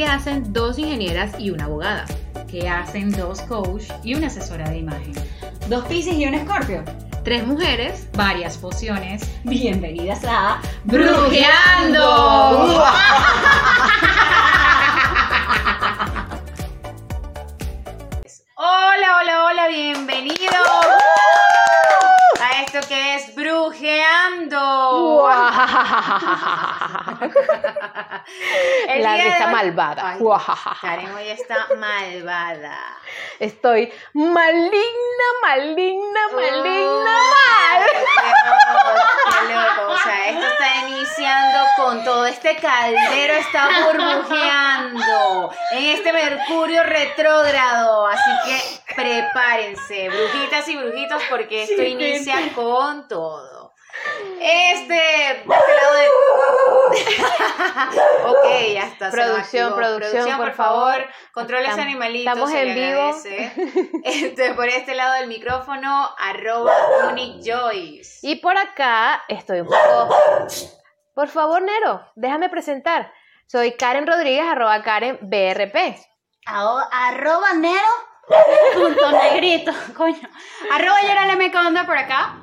¿Qué hacen dos ingenieras y una abogada? ¿Qué hacen dos coach y una asesora de imagen? Dos Piscis y un Escorpio. Tres mujeres, Varias pociones. Bienvenidas a Brujeando. Hola, hola, hola, bienvenidos a esto que es Brujeando. La risa hoy- malvada. Ay. Karen hoy está malvada. Estoy maligna, maligna, maligna, Ay, mal. Dios, qué loco. O sea, esto está iniciando con todo. Este caldero está burbujeando en este Mercurio retrógrado. Así que prepárense, brujitas y brujitos, porque esto inicia con todo. Este, de este lado de... ok, ya está. Producción, activó. producción, por por favor. favor. Controles Estamos- animalitos. estamos en vivo. Este, por este lado del micrófono, arroba Unique Joyce. Y por acá estoy un poco. Por favor, Nero, déjame presentar. Soy Karen Rodríguez, arroba Karen BRP. Arroba nero punto negrito, coño. Arroba Yorale me onda por acá.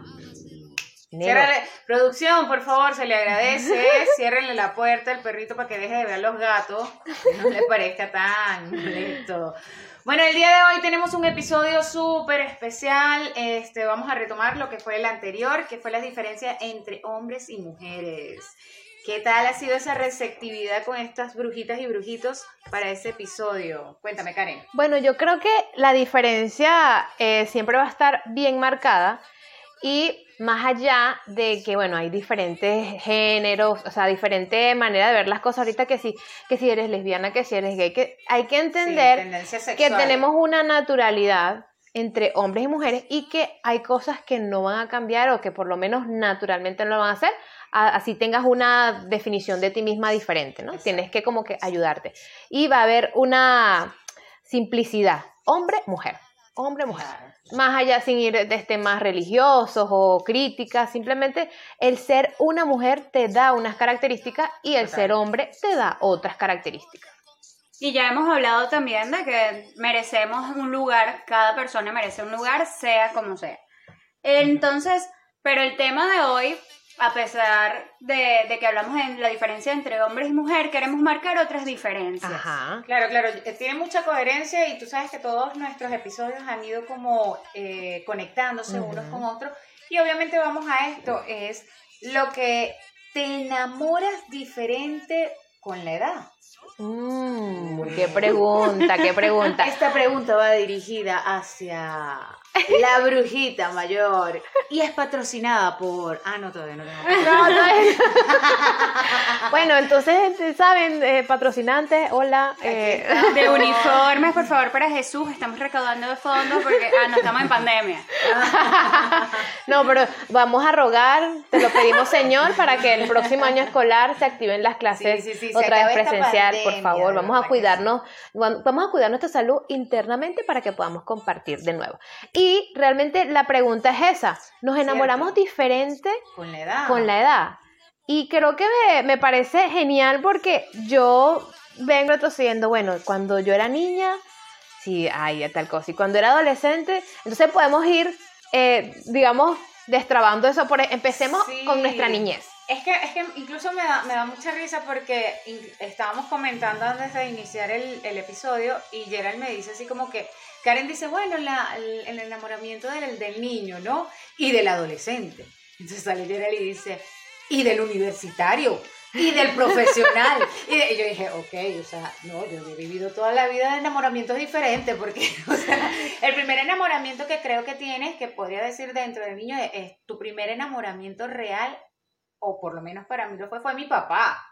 Ciérrale- producción, por favor, se le agradece. Ciérrenle la puerta al perrito para que deje de ver a los gatos. Que no le parezca tan molesto. Bueno, el día de hoy tenemos un episodio súper especial. Este, vamos a retomar lo que fue el anterior, que fue la diferencia entre hombres y mujeres. ¿Qué tal ha sido esa receptividad con estas brujitas y brujitos para ese episodio? Cuéntame, Karen. Bueno, yo creo que la diferencia eh, siempre va a estar bien marcada y más allá de que, bueno, hay diferentes géneros, o sea, diferente manera de ver las cosas ahorita que si, que si eres lesbiana, que si eres gay, que hay que entender que tenemos una naturalidad entre hombres y mujeres y que hay cosas que no van a cambiar o que por lo menos naturalmente no lo van a hacer, así tengas una definición de ti misma diferente, ¿no? Exacto. Tienes que como que ayudarte. Y va a haber una simplicidad, hombre, mujer, hombre, mujer. Claro. Más allá sin ir de este más religiosos o críticas, simplemente el ser una mujer te da unas características y el ser hombre te da otras características. Y ya hemos hablado también de que merecemos un lugar, cada persona merece un lugar, sea como sea. Entonces, pero el tema de hoy, a pesar de, de que hablamos de la diferencia entre hombres y mujer, queremos marcar otras diferencias. Ajá. Claro, claro, eh, tiene mucha coherencia y tú sabes que todos nuestros episodios han ido como eh, conectándose unos con otros y obviamente vamos a esto, es lo que te enamoras diferente con la edad. Mm, qué pregunta, qué pregunta. Esta pregunta va dirigida hacia la brujita mayor y es patrocinada por... Ah, no, todavía no tengo. No, no es- bueno, entonces, eh, ¿saben? Eh, patrocinantes, hola. eh, De uniformes, por favor, para Jesús, estamos recaudando fondos porque ah, no estamos en pandemia. no, pero vamos a rogar, te lo pedimos, Señor, para que el próximo año escolar se activen las clases Sí, sí, sí, se otra vez presencial, por favor. Vamos a cuidarnos, vamos a cuidar nuestra salud internamente para que podamos compartir de nuevo. Y realmente la pregunta es esa, ¿nos enamoramos diferente Con la edad. con la edad. Y creo que me, me parece genial porque yo vengo retrocediendo, bueno, cuando yo era niña, sí, hay tal cosa. Y cuando era adolescente, entonces podemos ir, eh, digamos, destrabando eso. Por, empecemos Sí. con nuestra niñez. Es que, es que incluso me da, me da mucha risa porque estábamos comentando antes de iniciar el, el episodio y Gerald me dice así como que, Karen dice, bueno, el, enamoramiento del, del niño, ¿no? Y del adolescente. Entonces sale Gerald y dice, y del universitario, y del profesional. y yo dije, ok, o sea, no, yo he vivido toda la vida de enamoramientos diferentes porque, o sea, el primer enamoramiento que creo que tienes, que podría decir dentro del niño, es, es tu primer enamoramiento real o por lo menos para mí lo fue, fue mi papá.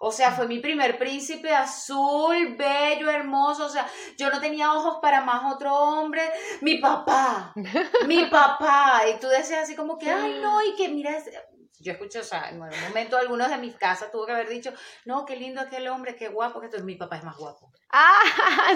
O sea, fue mi primer príncipe azul, bello, hermoso. O sea, yo no tenía ojos para más otro hombre. Mi papá, mi papá. Y tú decías así como que, ay, no, y que mira, yo escucho, o sea, en algún momento algunos de mis casas tuvo que haber dicho, no, qué lindo aquel hombre, qué guapo, que mi papá es más guapo. Ah,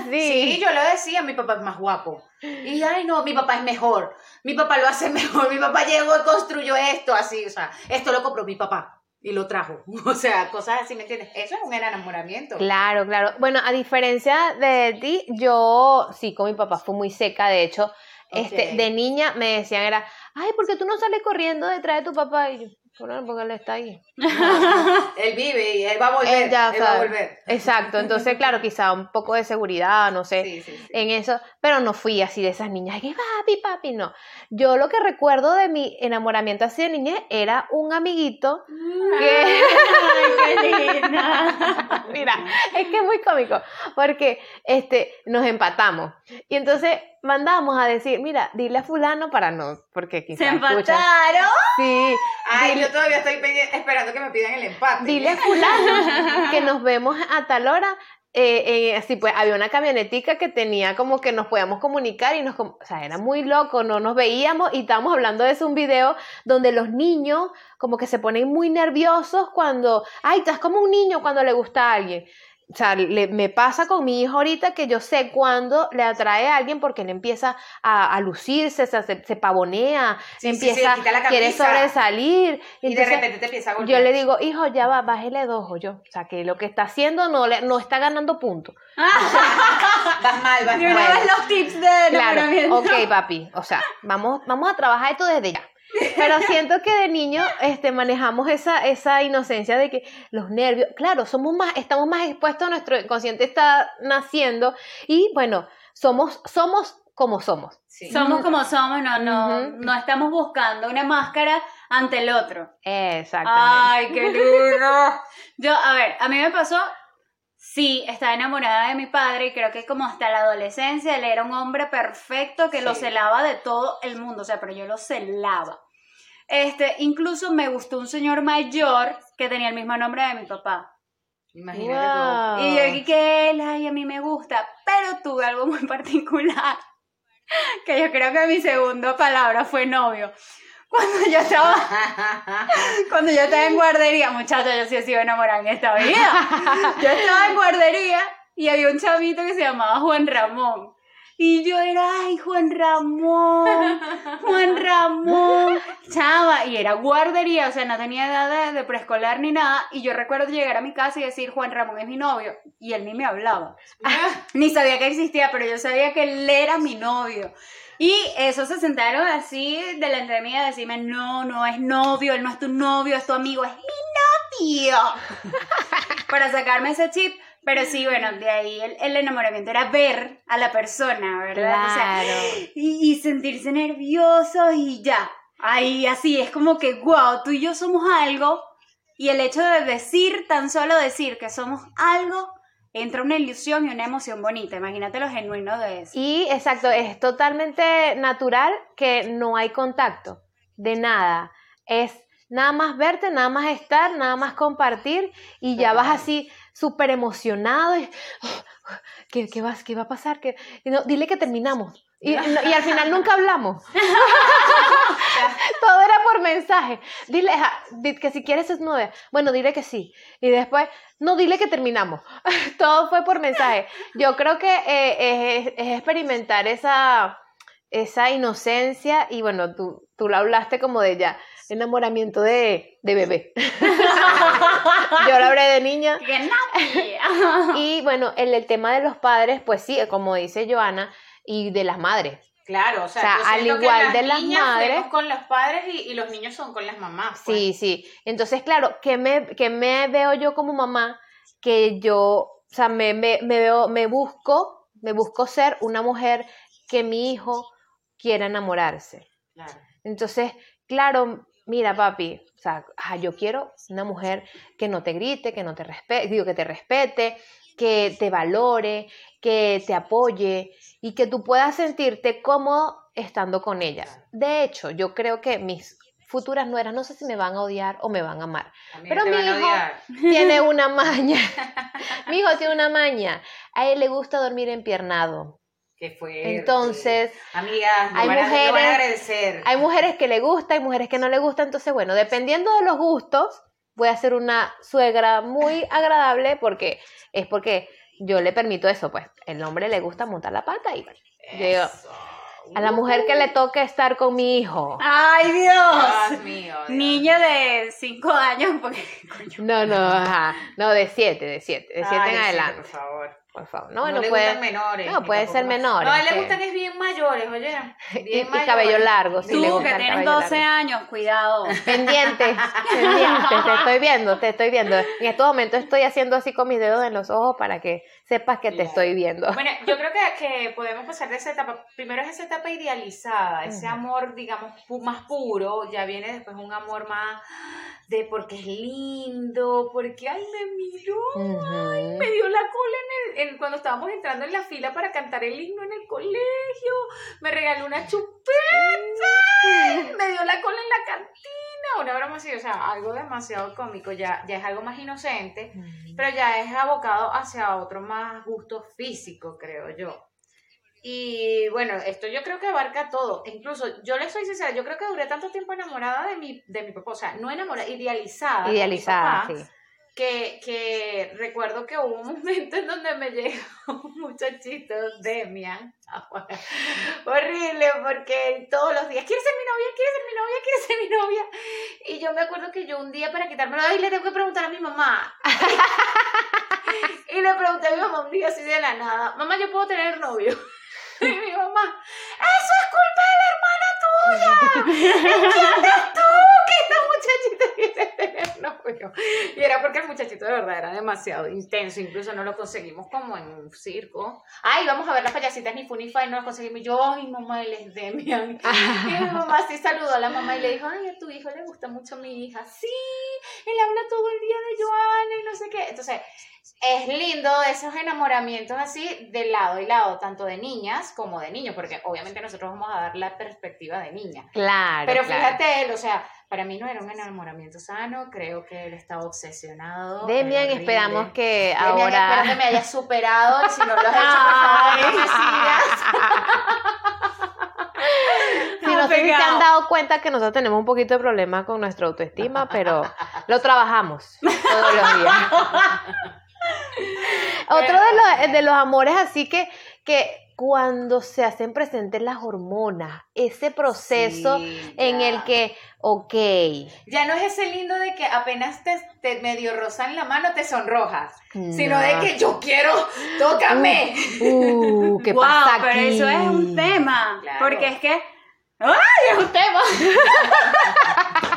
sí. Sí, yo lo decía, mi papá es más guapo. Y ay, no, mi papá es mejor. Mi papá lo hace mejor. Mi papá llegó y construyó esto así, o sea, esto lo compró mi papá. Y lo trajo. O sea, cosas así, ¿me entiendes? Eso es un enamoramiento. Claro, claro. Bueno, a diferencia de ti, yo sí con mi papá fue muy seca. De hecho, este, de niña me decían era, ay, ¿por qué tú no sales corriendo detrás de tu papá? Y yo, "Bueno, porque él está ahí. Él vive y él va a volver. Él ya él va a volver. Exacto. Entonces, claro, quizá un poco de seguridad, no sé. Sí, sí, sí. en eso, pero no fui así de esas niñas que papi, papi, no. Yo lo que recuerdo de mi enamoramiento así de niñez era un amiguito que, Ay, qué linda. mira, es que es muy cómico, porque este, nos empatamos. Y entonces mandamos a decir, mira, dile a fulano para no, porque quizás Se escuchan. empataron. Sí, Ay, dile- yo todavía estoy esperando que me pidan el empate. dile a fulano que nos vemos a tal hora. Eh, eh, así pues, había una camionetica que tenía como que nos podíamos comunicar y nos, o sea, era muy loco, no nos veíamos y estábamos hablando de eso, un video donde los niños como que se ponen muy nerviosos cuando, ay, estás como un niño cuando le gusta a alguien. O sea, le- me pasa con mi hijo ahorita que yo sé cuándo le atrae a alguien porque él empieza a, a lucirse, se, se, se pavonea, Sí, sí, sí, empieza, quita la quiere sobresalir. Y de repente te empieza a golpear. yo le digo, hijo, ya va, bájele dos, yo. O sea, que lo que está haciendo no, le, no está ganando puntos. Vas mal, vas mal. vez los tips de Claro, ok, papi. O sea, vamos, vamos a trabajar esto desde ya. Pero siento que de niño este, manejamos esa, esa inocencia de que los nervios, claro, somos más, estamos más expuestos, nuestro inconsciente está naciendo y bueno, somos, somos como somos. Sí. Somos como somos, no, no, no estamos buscando una máscara ante el otro. Exactamente. Ay, qué lindo. Yo, a ver, a mí me pasó, sí, estaba enamorada de mi padre y creo que como hasta la adolescencia él era un hombre perfecto que lo celaba de todo el mundo, o sea, pero yo lo celaba. Este, incluso me gustó un señor mayor que tenía el mismo nombre de mi papá. Imagínate Wow. Y yo dije que él, ay, a mí me gusta, pero tuve algo muy particular, que yo creo que mi segunda palabra fue novio. Cuando yo estaba, cuando yo estaba en guardería, muchachos, yo sí he sido enamorada en esta vida. Yo estaba en guardería y había un chavito que se llamaba Juan Ramón. Y yo era, ay, Juan Ramón, Juan Ramón, chava, y era guardería, o sea, no tenía edad de, de preescolar ni nada, y yo recuerdo llegar a mi casa y decir, Juan Ramón es mi novio, y él ni me hablaba, ni sabía que existía, pero yo sabía que él era mi novio. Y esos se sentaron así delante de mí a decirme, no, no es novio, él no es tu novio, es tu amigo, es mi novio. Para sacarme ese chip. Pero sí, bueno, de ahí el, el enamoramiento era ver a la persona, ¿verdad? O sea, Claro. y, y sentirse nervioso y ya. Ahí así, es como que, wow, tú y yo somos algo. Y el hecho de decir, tan solo decir que somos algo, entra una ilusión y una emoción bonita. Imagínate lo genuino de eso. Y exacto, es totalmente natural que no hay contacto de nada. Es nada más verte, nada más estar, nada más compartir y ya vas así súper emocionado. Y, ¿qué, qué, vas, ¿Qué va a pasar? ¿Qué? no, dile que terminamos. Y, al final nunca hablamos. Todo era por mensaje. Dile ja, que si quieres es nueve. Bueno, dile que sí. Y después, no, dile que terminamos. Todo fue por mensaje. Yo creo que eh, es, es experimentar esa, esa inocencia y bueno, tú, tú lo hablaste como de ya, enamoramiento de, de bebé. Yo lo hablé de niña. Y bueno, el, el tema de los padres, pues sí, como dice Joana, y de las madres. Claro, o sea, O sea, yo al que igual de las niñas madres- con los padres y, y los niños son con las mamás. pues. Sí, sí. Entonces, claro, ¿qué me, me veo yo como mamá? Que yo, o sea, me, me, me veo, me busco, me busco ser una mujer que mi hijo quiera enamorarse. Claro. Entonces, claro, mira, papi, o sea, ah, yo quiero una mujer que no te grite, que no te respete, digo, que te respete, que te valore, que te apoye y que tú puedas sentirte cómodo estando con ella. De hecho, yo creo que mis futuras nueras, no sé si me van a odiar o me van a amar, También Pero mi hijo- tiene una maña. mi hijo tiene una maña. A él le gusta dormir empiernado. Qué fuerte. Entonces, amigas, hay van a- lo van a mujeres- agradecer. Hay mujeres que le gusta, hay mujeres que no le gusta, entonces bueno, dependiendo de los gustos, voy a ser una suegra muy agradable porque es porque yo le permito eso, pues el hombre le gusta montar la pata y yo digo. A la mujer que le toque estar con mi hijo. ¡Ay, Dios! Dios mío. Dios. Niña de 5 años, porque coño. No, no, ajá. No, de siete, de siete. De siete Ay, en sí, adelante. por favor. Por favor. No, No, no, le puede. gustan menores. no, puede ser menores, No, a él le sí. gustan es bien mayores, oye. Y, Bien y mayores. cabello largo. Sí, Tú que tienes cabello 12 largo. años, cuidado. Pendiente, pendiente, te estoy viendo, te estoy viendo. En estos momentos estoy haciendo así con mis dedos en los ojos para que sepas que te Claro. estoy viendo. Bueno, yo creo que, que podemos pasar de esa etapa. Primero es esa etapa idealizada, ese amor, digamos, pu- más puro. Ya viene después un amor más de porque es lindo, porque, ay, me miró, Ujú. me dio la cola en el, en- cuando estábamos entrando en la fila para cantar el himno en el colegio, me regaló una chupeta, me dio la cola en la cantina, una broma así, o sea, algo demasiado cómico, ya, ya es algo más inocente pero ya es abocado hacia otro más gusto físico, creo yo. Y bueno, esto yo creo que abarca todo. Incluso, yo le soy sincera, yo creo que duré tanto tiempo enamorada de mi, de mi papá, o sea, no enamorada, idealizada. Idealizada, papá, sí. Que, que recuerdo que hubo un momento en donde me llegó un muchachito, Demian, horrible, porque todos los días, ¿quieres ser mi novia? ¿Quieres ser mi novia? ¿Quieres ser mi novia? Y yo me acuerdo que yo un día para quitármelo, ay, le tengo que preguntar a mi mamá. y le pregunté a mi mamá un día así de la nada, mamá, ¿yo puedo tener novio? Y mi mamá, eso es culpa de la hermana tuya. ¿Entiendes tú muchachita quiere tener novio? Y era porque el muchachito de verdad era demasiado intenso, incluso no lo conseguimos como en un circo. Ay, vamos a ver las payasitas ni fu ni fa y no lo conseguimos. Y yo, ay, mamá, él es Demian. Y mi mamá sí saludó a la mamá y le dijo, ay, a tu hijo le gusta mucho mi hija. Sí, él habla todo el día de Joana y no sé qué. Entonces, es lindo esos enamoramientos así de lado y lado, tanto de niñas como de niños, porque obviamente nosotros vamos a dar la perspectiva de niña. Claro. Pero claro. fíjate él, o sea, para mí no era un enamoramiento sano, creo que él estaba obsesionado. Demian, esperamos que Demian, espero que ahora. me hayas superado si no lo has hecho, por favor. Sí, no sé si se han dado cuenta que nosotros tenemos un poquito de problema con nuestra autoestima, pero lo trabajamos todos los días. Otro de los, de los amores así que, que cuando se hacen presentes las hormonas, ese proceso Sí, en el que, ok, Ya no es ese lindo de que apenas te, te medio rozan la mano, te sonrojas. Sino no. de que yo quiero, tócame. Uh, ¿qué Wow, pasa pero aquí? eso es un tema. Claro. Porque es que. ¡Ay, es un tema!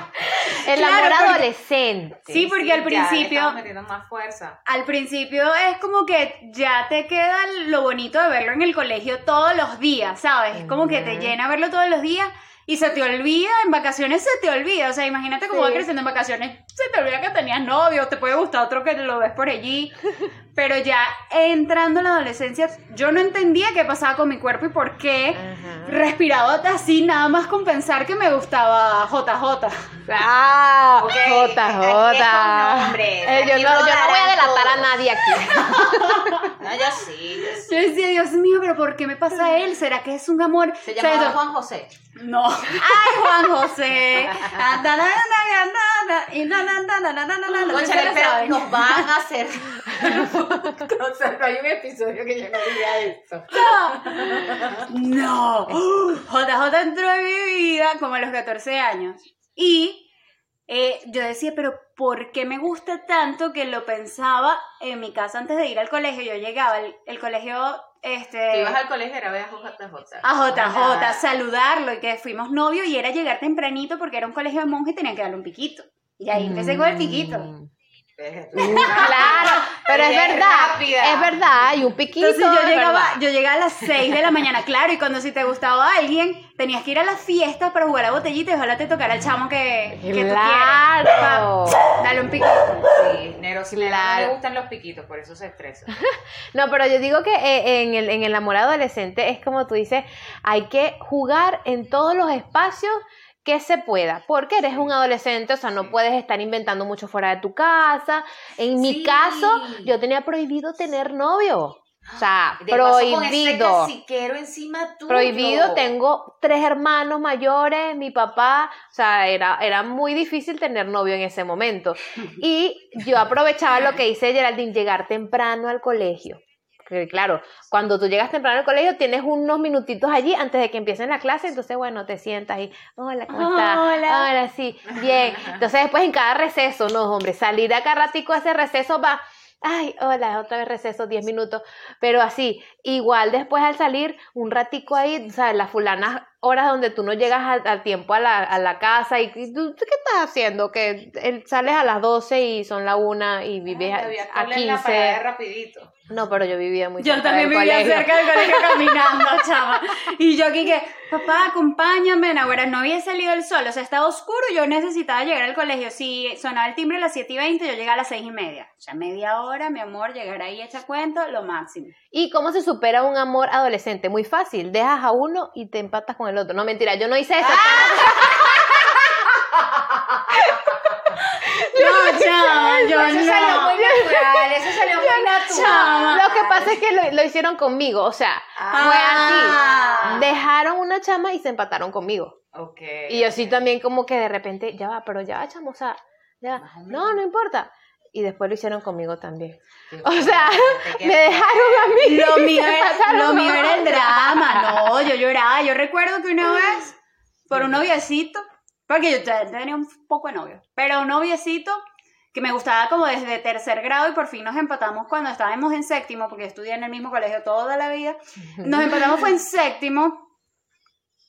El Claro, amor porque- adolescente. Sí, porque al principio- más fuerza. Al principio es como que ya te queda lo bonito de verlo en el colegio todos los días, ¿sabes? Es como que te llena verlo todos los días y se te olvida, en vacaciones se te olvida. O sea, imagínate cómo Sí. va creciendo en vacaciones, se te olvida que tenías novio, te puede gustar otro que lo ves por allí pero ya entrando en la adolescencia, yo no entendía qué pasaba con mi cuerpo y por qué respiraba así nada más con pensar que me gustaba JJ. Ah. JJ. Eh, yo, no, yo no, voy a delatar a nadie aquí. no, yo sí, yo decía, Dios mío, pero ¿por qué me pasa a él? ¿Será que es un amor? Se llama Juan José. No. Ay, Juan José. Y nos van a hacer o sea, no hay un episodio que yo no diga esto. No. JJ entró en mi vida como a los 14 años. Y eh, yo decía, pero ¿por qué me gusta tanto que lo pensaba en mi casa antes de ir al colegio? Yo llegaba, el, el colegio, este... Te ibas al colegio era ver a JJ. a JJ, Ajá. saludarlo y que fuimos novios y era llegar tempranito porque era un colegio de monjes y tenían que darle un piquito. Y ahí empecé con el piquito. Claro, pero es verdad, rápida. es verdad, hay un piquito. Entonces yo llegaba, yo llegaba a las 6 de la mañana, claro, y cuando si te gustaba alguien, tenías que ir a las fiestas para jugar a botellita y ojalá te tocara el chamo que, que tú quieres. Claro. Pa- Dale un piquito. Sí, Nero, sí, no Claro. le gustan los piquitos, por eso se estresa. No, pero yo digo que eh, en el, en el amor adolescente es como tú dices, hay que jugar en todos los espacios que se pueda, porque eres un adolescente, o sea, no puedes estar inventando mucho fuera de tu casa. En mi Sí. caso, yo tenía prohibido tener novio. O sea, De con prohibido. caciquero encima tuyo. Prohibido, tengo tres hermanos mayores, mi papá, o sea, era, era muy difícil tener novio en ese momento. Y yo aprovechaba lo que dice Geraldine, llegar temprano al colegio. Porque claro, cuando tú llegas temprano al colegio tienes unos minutitos allí antes de que empiecen la clase, entonces bueno, te sientas y, hola, ¿cómo estás? Hola. Hola, sí, bien. Entonces después en cada receso, no, hombre, salir acá ratico a ese receso va, ay, hola, otra vez receso, 10 minutos, pero así, igual después al salir, un ratico ahí, o sea, las fulanas horas donde tú no llegas al, al tiempo a la, a la casa y, y tú, ¿tú ¿qué estás haciendo? Que eh, sales a las 12 y son la una y vives Ay, a, a cola en la parada de 15. rapidito. No, pero yo vivía muy Yo cerca también del vivía colegio. cerca del colegio caminando, chama. Y yo aquí que, papá, acompáñame. Ahora no había salido el sol, o sea, estaba oscuro y yo necesitaba llegar al colegio. Si sonaba el timbre a las 7 y 20, yo llegaba a las 6 y media. O sea, media hora, mi amor, llegar ahí hecha cuento, lo máximo. ¿Y cómo se supera un amor adolescente? Muy fácil, dejas a uno y te empatas con el otro. No, mentira, yo no hice eso. No, chama, yo Eso salió muy no. natural, eso salió muy natural. Chama. Lo que pasa es que lo, lo hicieron conmigo, o sea, Ah. fue así. Dejaron una chama y se empataron conmigo. Ok. Y yo sí también como que de repente, ya va, pero ya va, chamo, o sea, ya, no, no importa. Y después lo hicieron conmigo también. O sea, me dejaron a mí. Lo mío, era, lo mío era el drama, no, yo lloraba. Yo recuerdo que una vez, por un noviecito, porque yo te- tenía un poco de novio, pero un noviecito que me gustaba como desde tercer grado y por fin nos empatamos cuando estábamos en séptimo, porque yo estudié en el mismo colegio toda la vida. Nos empatamos fue en séptimo,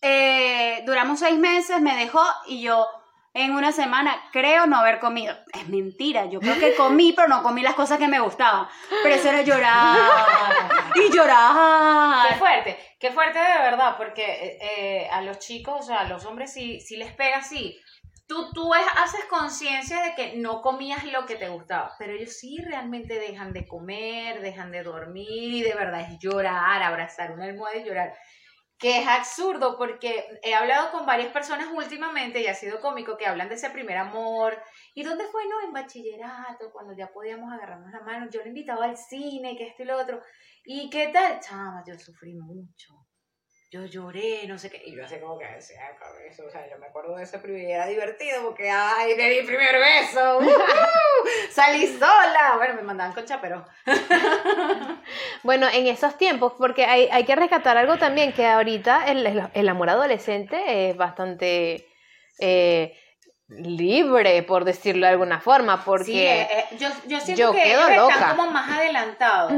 eh, duramos seis meses, me dejó y yo en una semana creo no haber comido. Es mentira, yo creo que comí, pero no comí las cosas que me gustaban. Pero eso era llorar y Qué llorar. fuerte, qué fuerte de verdad, porque eh, eh, a los chicos, o sea, a los hombres sí, sí les pega así. Tú, tú es- haces conciencia de que no comías lo que te gustaba, pero ellos sí realmente dejan de comer, dejan de dormir y de verdad es llorar, abrazar una almohada y llorar. Que es absurdo porque he hablado con varias personas últimamente y ha sido cómico que hablan de ese primer amor. ¿Y dónde fue? No, en bachillerato, cuando ya podíamos agarrarnos la mano. Yo le invitaba al cine, que esto y lo otro. ¿Y qué tal? Chama, yo sufrí mucho. Yo lloré, no sé qué. Y yo así como que decía, cabeza, o sea, yo me acuerdo de ese primer era divertido porque, ay, de mi primer beso. Salí sola. Bueno, me mandaban con chaperón. Bueno, en esos tiempos, porque hay, hay que rescatar algo también, que ahorita el, el- el amor adolescente es bastante eh, libre, por decirlo de alguna forma, porque... Sí, eh, eh, yo, yo siento yo que quedo ellos loca. están como más adelantados.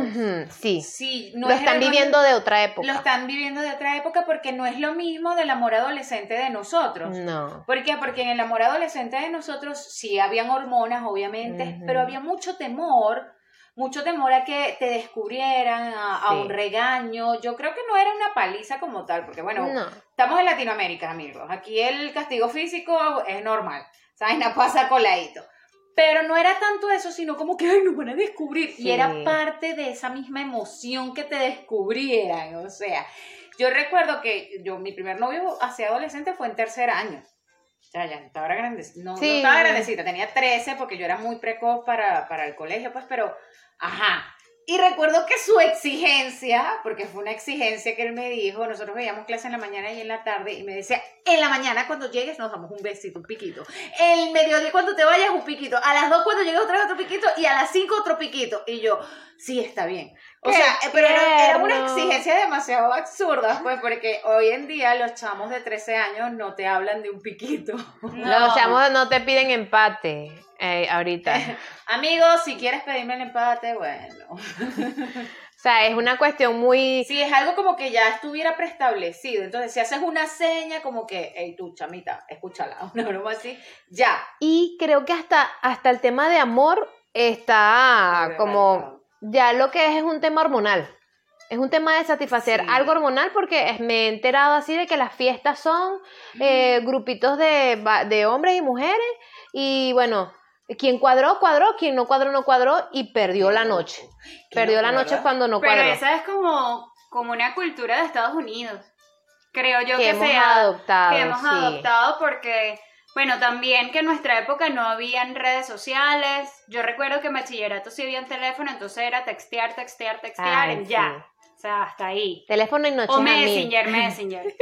Sí, Sí, no lo es están viviendo de otra época. Lo están viviendo de otra época porque no es lo mismo del amor adolescente de nosotros. No. ¿Por qué? Porque en el amor adolescente de nosotros sí habían hormonas, obviamente, pero había mucho temor, mucho temor a que te descubrieran, a, un regaño. Yo creo que no era una paliza como tal, porque bueno, No. estamos en Latinoamérica, amigos. Aquí el castigo físico es normal, ¿sabes? No pasa coladito. Pero no era tanto eso, sino como que, ay, nos van a descubrir. Sí. Y era parte de esa misma emoción que te descubrieran, o sea. Yo recuerdo que yo, mi primer novio hacia adolescente fue en tercer año. Sea, ya estaba grandecita. No, no Sí. estaba grandecita, tenía 13 porque yo era muy precoz para, para el colegio, pues, pero, ajá. Y recuerdo que su exigencia, porque fue una exigencia que él me dijo, nosotros veíamos clase en la mañana y en la tarde, y me decía, en la mañana cuando llegues nos damos un besito, un piquito. El mediodía cuando te vayas un piquito. A las 2 cuando llegues otra vez otro piquito y a las 5 otro piquito. Y yo, sí, está bien. O ¡Qué sea, pero era, era una exigencia demasiado absurda, pues, porque hoy en día los chamos de 13 años no te hablan de un piquito. Los chamos no te piden empate eh, ahorita. Amigos, si quieres pedirme el empate, bueno. O sea, es una cuestión muy... Si es algo como que ya estuviera preestablecido, entonces si haces una seña como que, hey tú, chamita, escúchala, una broma así, ya. Y creo que hasta, hasta el tema de amor está como... Ya lo que es es un tema hormonal. Es un tema de satisfacer Sí. algo hormonal porque es- me he enterado así de que las fiestas son eh, grupitos de, de hombres y mujeres y bueno, quien cuadró, cuadró, quien no cuadró, no cuadró y perdió la noche. Perdió la noche ¿verdad? cuando no Pero cuadró. esa es como, como una cultura de Estados Unidos. Creo yo que que, hemos sea, adoptado. que hemos sí. adoptado porque, bueno, también que en nuestra época no habían redes sociales. Yo recuerdo que en bachillerato sí había un teléfono, entonces era textear, textear, textear, Ay, ya. sí. sea, hasta ahí. Teléfono y noches O a mil. Messenger, Messenger.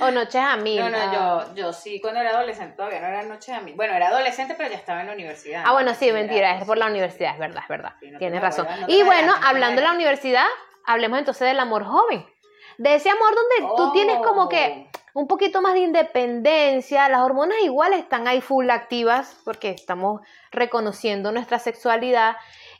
O noches a mil. No, no, ah. yo, yo sí, cuando era adolescente todavía no era noche a mí. Bueno, era adolescente, pero ya estaba en la universidad. Ah, bueno, sí, mentira, es por la universidad, es verdad, es verdad. Sí, no te Tienes razón. no y bueno, hablando de la universidad, hablemos entonces del amor joven. De ese amor donde tú tienes como que Oh. Un poquito más de independencia, las hormonas igual están ahí full activas porque estamos reconociendo nuestra sexualidad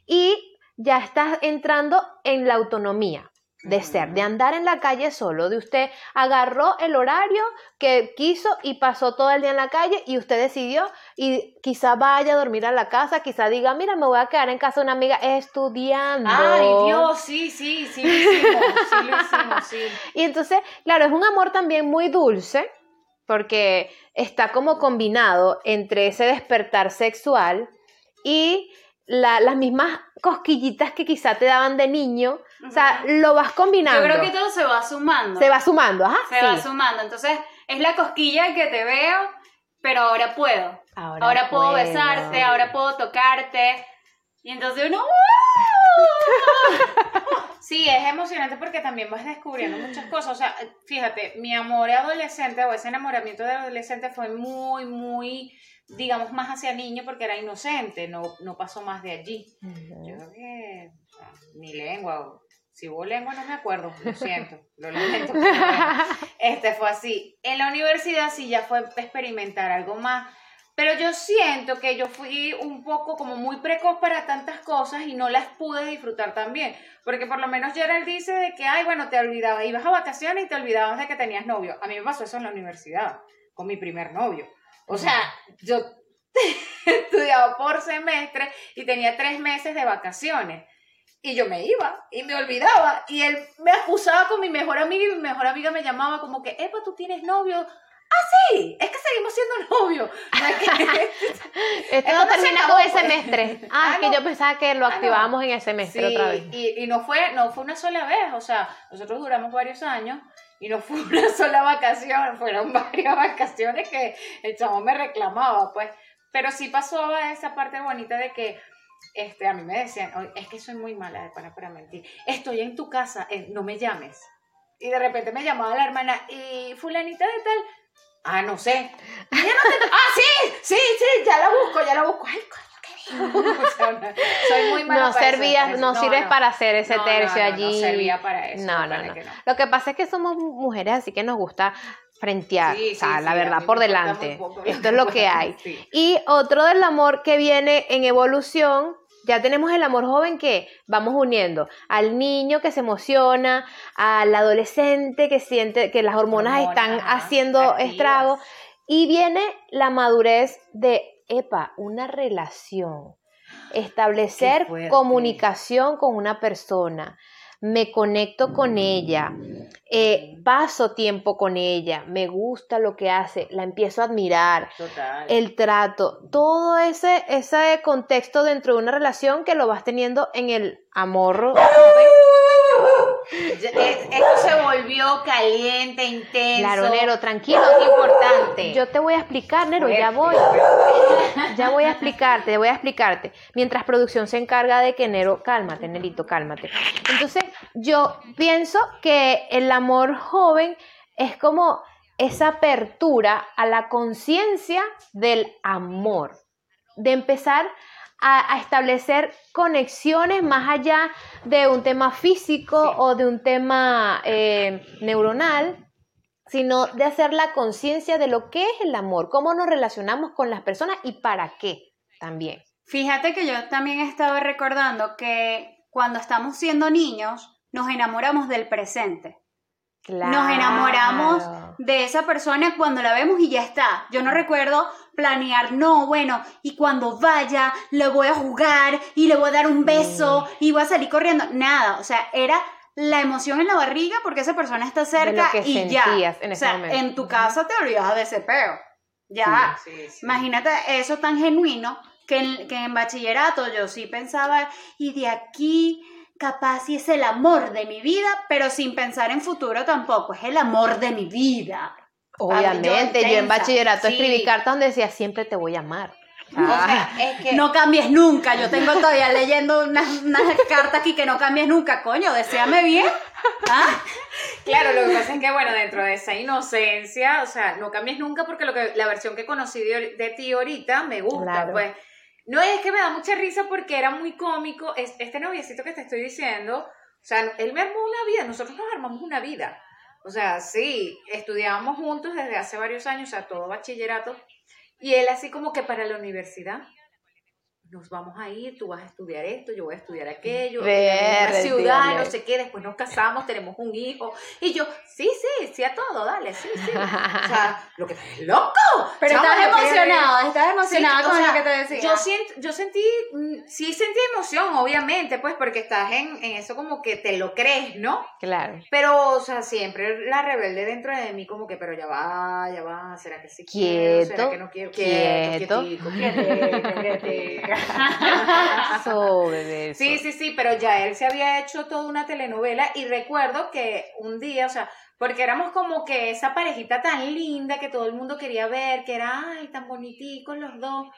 y ya estás entrando en la autonomía de ser, de andar en la calle solo, de usted agarró el horario que quiso y pasó todo el día en la calle y usted decidió y quizá vaya a dormir a la casa, quizá diga, mira, me voy a quedar en casa de una amiga estudiando. Ay, Dios, sí, sí, sí lo hicimos, sí lo hicimos, sí. Y entonces, claro, es un amor también muy dulce, porque está como combinado entre ese despertar sexual y la- las mismas cosquillitas que quizá te daban de niño. O sea, lo vas combinando. Yo creo que todo se va sumando. Se va sumando, ajá. Se sí. va sumando. Entonces, es la cosquilla que te veo, pero ahora puedo. Ahora, puedo, besarte, ahora puedo tocarte. Y entonces uno. Sí, es emocionante porque también vas descubriendo muchas cosas. O sea, fíjate, mi amor adolescente o ese enamoramiento de adolescente fue muy, muy, digamos, más hacia niño porque era inocente, no, no pasó más de allí. Yo creo que o sea, ni lengua, o- si hubo lengua no me acuerdo, lo siento, lo lamento. pero bueno, este fue así. En la universidad sí ya fue experimentar algo más, pero yo siento que yo fui un poco como muy precoz para tantas cosas y no las pude disfrutar tan bien, porque por lo menos Gerald dice de que, ay, bueno, te olvidabas, ibas a vacaciones y te olvidabas de que tenías novio. A mí me pasó eso en la universidad, con mi primer novio. O sea, yo estudiaba por semestre y tenía tres meses de vacaciones. Y yo me iba y me olvidaba. Y él me acusaba con mi mejor amiga y mi mejor amiga me llamaba como que, Epa, tú tienes novio. Ah, sí, es que seguimos siendo novios. No es que- Esto no no termina acabó, el pues. semestre. Ah, Ah, es que yo pensaba que lo Ah, no. activábamos en el semestre Sí, otra vez. y, y no fue, no fue una sola vez, o sea, nosotros duramos varios años y no fue una sola vacación, fueron varias vacaciones que el chavo me reclamaba, pues. Pero sí pasó esa parte bonita de que este, a mí me decían, "Oye, es que soy muy mala para, para mentir, estoy en tu casa, eh, no me llames. Y de repente me llamaba la hermana, y fulanita de tal, ah, no sé. "Ya no te- ah, sí, sí, sí, ya la busco, ya la busco. Ay, soy muy mala No para servías, eso. no, sirves no. para hacer ese tercio no, no allí. servía para eso, No, no, para no. que no. Lo que pasa es que somos mujeres, así que nos gusta frentear, Sí, o sea, sí, la sí, a verdad, por delante. poco. Esto es lo que hay. Y otro del amor que viene en evolución, ya tenemos el amor joven que vamos uniendo al niño que se emociona, al adolescente que siente que las hormonas, Hormonas, están haciendo estragos y viene la madurez de, epa, una relación, establecer comunicación con una persona. Me conecto con ella, eh, paso tiempo con ella, me gusta lo que hace, la empiezo a admirar, Total. el trato, todo ese, ese contexto dentro de una relación que lo vas teniendo en el amor. Esto se volvió caliente, intenso. Claro, Nero, tranquilo. Es importante. Yo te voy a explicar, Nero, ya voy. Ya voy a explicarte, voy a explicarte. Mientras producción se encarga de que Nero, cálmate, Nerito, cálmate. Entonces, yo pienso que el amor joven es como esa apertura a la conciencia del amor, de empezar a, a establecer conexiones más allá de un tema físico Sí. o de un tema eh, neuronal, sino de hacer la conciencia de lo que es el amor, cómo nos relacionamos con las personas y para qué también. Fíjate que yo también estaba recordando que cuando estamos siendo niños, nos enamoramos del presente. Nos enamoramos de esa persona cuando la vemos y ya está. Yo no recuerdo planear, no, bueno, y cuando vaya, le voy a jugar y le voy a dar un beso y voy a salir corriendo. Nada, o sea, era la emoción en la barriga porque esa persona está cerca que y ya. en o sea, en tu casa te olvidas de ese peo. Ya. Sí, sí. Imagínate eso tan genuino que en, que en bachillerato yo sí pensaba, y de aquí capaz si es el amor de mi vida, pero sin pensar en futuro tampoco, es el amor de mi vida. Obviamente, yo, en bachillerato sí. escribí cartas donde decía siempre te voy a amar. Ah. O sea, es que No cambies nunca. Yo tengo todavía leyendo unas, unas cartas aquí que no cambies nunca. Coño, deséame bien. ¿Ah? Claro, lo que pasa es que, bueno, dentro de esa inocencia, o sea, no cambies nunca porque lo que la versión que conocí de, de ti ahorita me gusta, Claro. pues. No es que me da mucha risa porque era muy cómico. Es, este noviecito que te estoy diciendo, o sea, él me armó una vida, nosotros nos armamos una vida. O sea, sí, estudiábamos juntos desde hace varios años, o sea, todo bachillerato. Y él así como que para la universidad, nos vamos a ir, tú vas a estudiar esto, yo voy a estudiar aquello, en la ciudad, no sé qué, después nos casamos, tenemos un hijo. Y yo, sí, sí, sí a todo, dale, sí, sí. O sea, lo que es loco. Pero estás emocionada, estás emocionada Sí, o con sea, lo que te decía. Yo, siento, yo sentí, mm, sí sentí emoción, obviamente, pues, porque estás en, en eso como que te lo crees, ¿no? Claro. Pero, o sea, siempre la rebelde dentro de mí como que, pero ya va, ya va, ¿será que sí quiero? ¿Será Quieto, que no quiero? quieto. quietico, quietico. Eso, bebé. Sí, sí, sí, pero ya él se había hecho toda una telenovela y recuerdo que un día, o sea, porque éramos como que esa parejita tan linda que todo el mundo quería ver, que era, ay, tan boniticos los dos.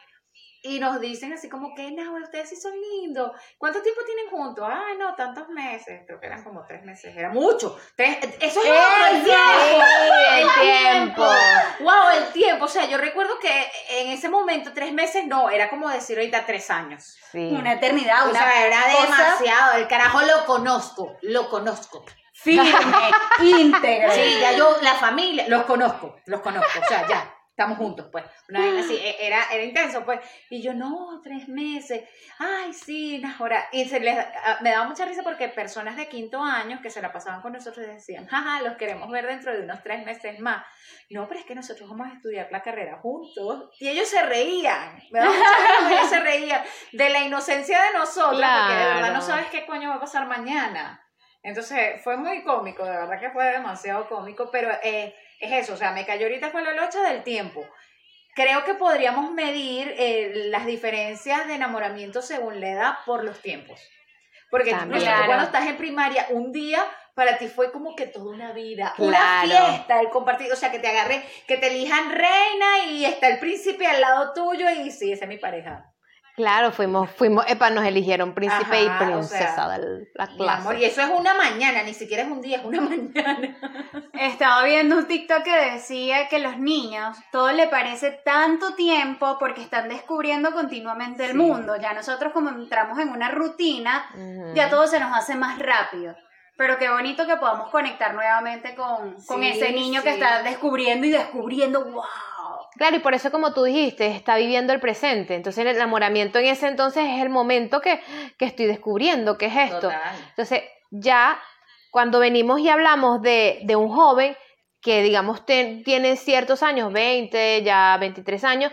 Y nos dicen así como que, no, ustedes sí son lindos. ¿Cuánto tiempo tienen juntos? Ay, no, tantos meses. Creo que eran como tres meses. Era mucho. Tres, eso es el tiempo. el tiempo. Wow, el tiempo. O sea, yo recuerdo que en ese momento, tres meses, no, era como decir ahorita tres años. Sí. Una eternidad, O una sea, era demasiado. El carajo lo conozco, lo conozco. firme, íntegra. Sí, ya yo, la familia, los conozco, los conozco. O sea, ya, estamos juntos, pues. Una vaina así, e- era, era intenso, pues. Y yo, no, tres meses. Ay, sí, ahora. Y se les, a- me daba mucha risa porque personas de quinto año que se la pasaban con nosotros decían, jaja, los queremos ver dentro de unos tres meses más. No, pero es que nosotros vamos a estudiar la carrera juntos. Y ellos se reían. Me daba mucha risa ellos se reían de la inocencia de nosotros, porque de verdad no sabes qué coño va a pasar mañana. Entonces fue muy cómico, de verdad que fue demasiado cómico, pero eh, es eso, o sea, me cayó ahorita fue la locha del tiempo. Creo que podríamos medir eh, las diferencias de enamoramiento según la edad por los tiempos. Porque También. tú Claro. cuando estás en primaria, un día para ti fue como que toda una vida, una fiesta, el compartir, o sea, que te agarren, que te elijan reina y está el príncipe al lado tuyo y sí, esa es mi pareja. Claro, fuimos, fuimos, epa, nos eligieron príncipe y Ajá, o princesa sea, de la amor, clase. y eso es una mañana, ni siquiera es un día, es una mañana. Estaba viendo un TikTok que decía que los niños todo le parece tanto tiempo porque están descubriendo continuamente el Sí. mundo. Ya nosotros como entramos en una rutina, ya todo se nos hace más rápido. Pero qué bonito que podamos conectar nuevamente con, con Sí, ese niño que está descubriendo y descubriendo, wow. Claro, y por eso como tú dijiste, está viviendo el presente. Entonces el enamoramiento en ese entonces es el momento que, que estoy descubriendo, que es esto. Total. Entonces, ya cuando venimos y hablamos de, de un joven que, digamos, ten- tiene ciertos años, 20, ya 23 años,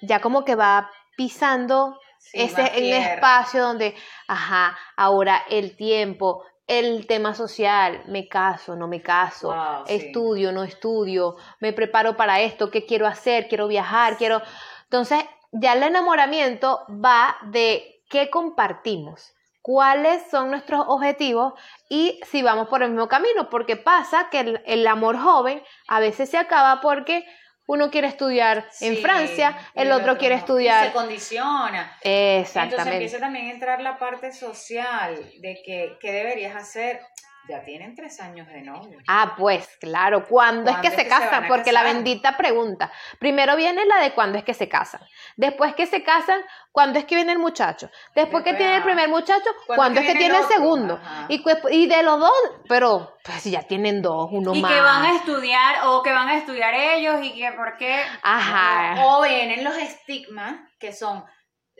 ya como que va pisando Sí, ese en espacio donde, ajá, ahora el tiempo, el tema social, me caso, no me caso, Wow, sí. estudio, no estudio, me preparo para esto, qué quiero hacer, quiero viajar, quiero... Entonces, ya el enamoramiento va de qué compartimos, cuáles son nuestros objetivos y si vamos por el mismo camino, porque pasa que el, el amor joven a veces se acaba porque uno quiere estudiar en Francia, el otro quiere no. Y estudiar... se condiciona. Entonces Exactamente. empieza también a entrar la parte social de que, ¿qué deberías hacer? Ya tienen tres años de novio. Ah, pues claro, ¿cuándo es ¿Cuándo que es se que se van casan? Porque la bendita pregunta. Primero viene la de cuándo es que se casan. Después que se casan, ¿cuándo es que viene el muchacho? Después que tiene el primer muchacho, ¿cuándo ¿cuándo es que tiene el segundo? Ajá. Y, pues- y de los dos, pero pues si ya tienen dos, uno Y más. que van a estudiar, o que van a estudiar ellos, y que por qué. Ajá. O vienen los estigmas que son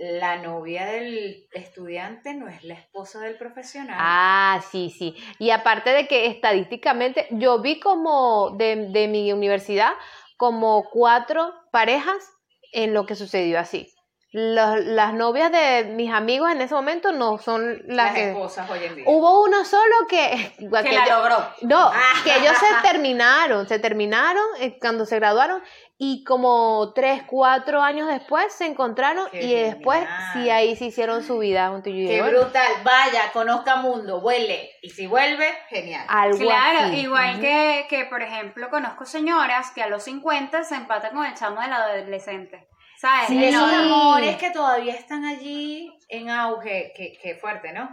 la novia del estudiante no es la esposa del profesional. Ah, sí, sí. Y aparte de que estadísticamente, yo vi como de, de mi universidad, como cuatro parejas en lo que sucedió así. Los- las novias de mis amigos en ese momento no son las, las que... esposas hoy en día. Hubo uno solo que... Que que la yo- logró. no, que ellos se terminaron, se terminaron eh, cuando se graduaron y como tres, cuatro años después se encontraron Qué y después genial. sí ahí se hicieron su vida juntos. Y yo Qué bueno, brutal. Vaya, conozca mundo, vuele. Y si vuelve, genial. algo Claro, así. igual que, que, por ejemplo, conozco señoras que a los 50 se empatan con el chamo de la adolescente. ¿Sabes? Sí. esos amores que todavía están allí en auge, que, que fuerte, ¿no?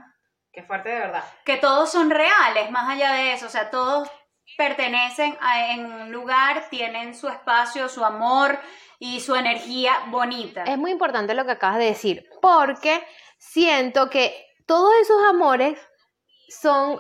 Que fuerte de verdad. que todos son reales, más allá de eso, o sea, todos pertenecen a, en un lugar, tienen su espacio, su amor y su energía bonita. Es muy importante lo que acabas de decir, porque siento que todos esos amores son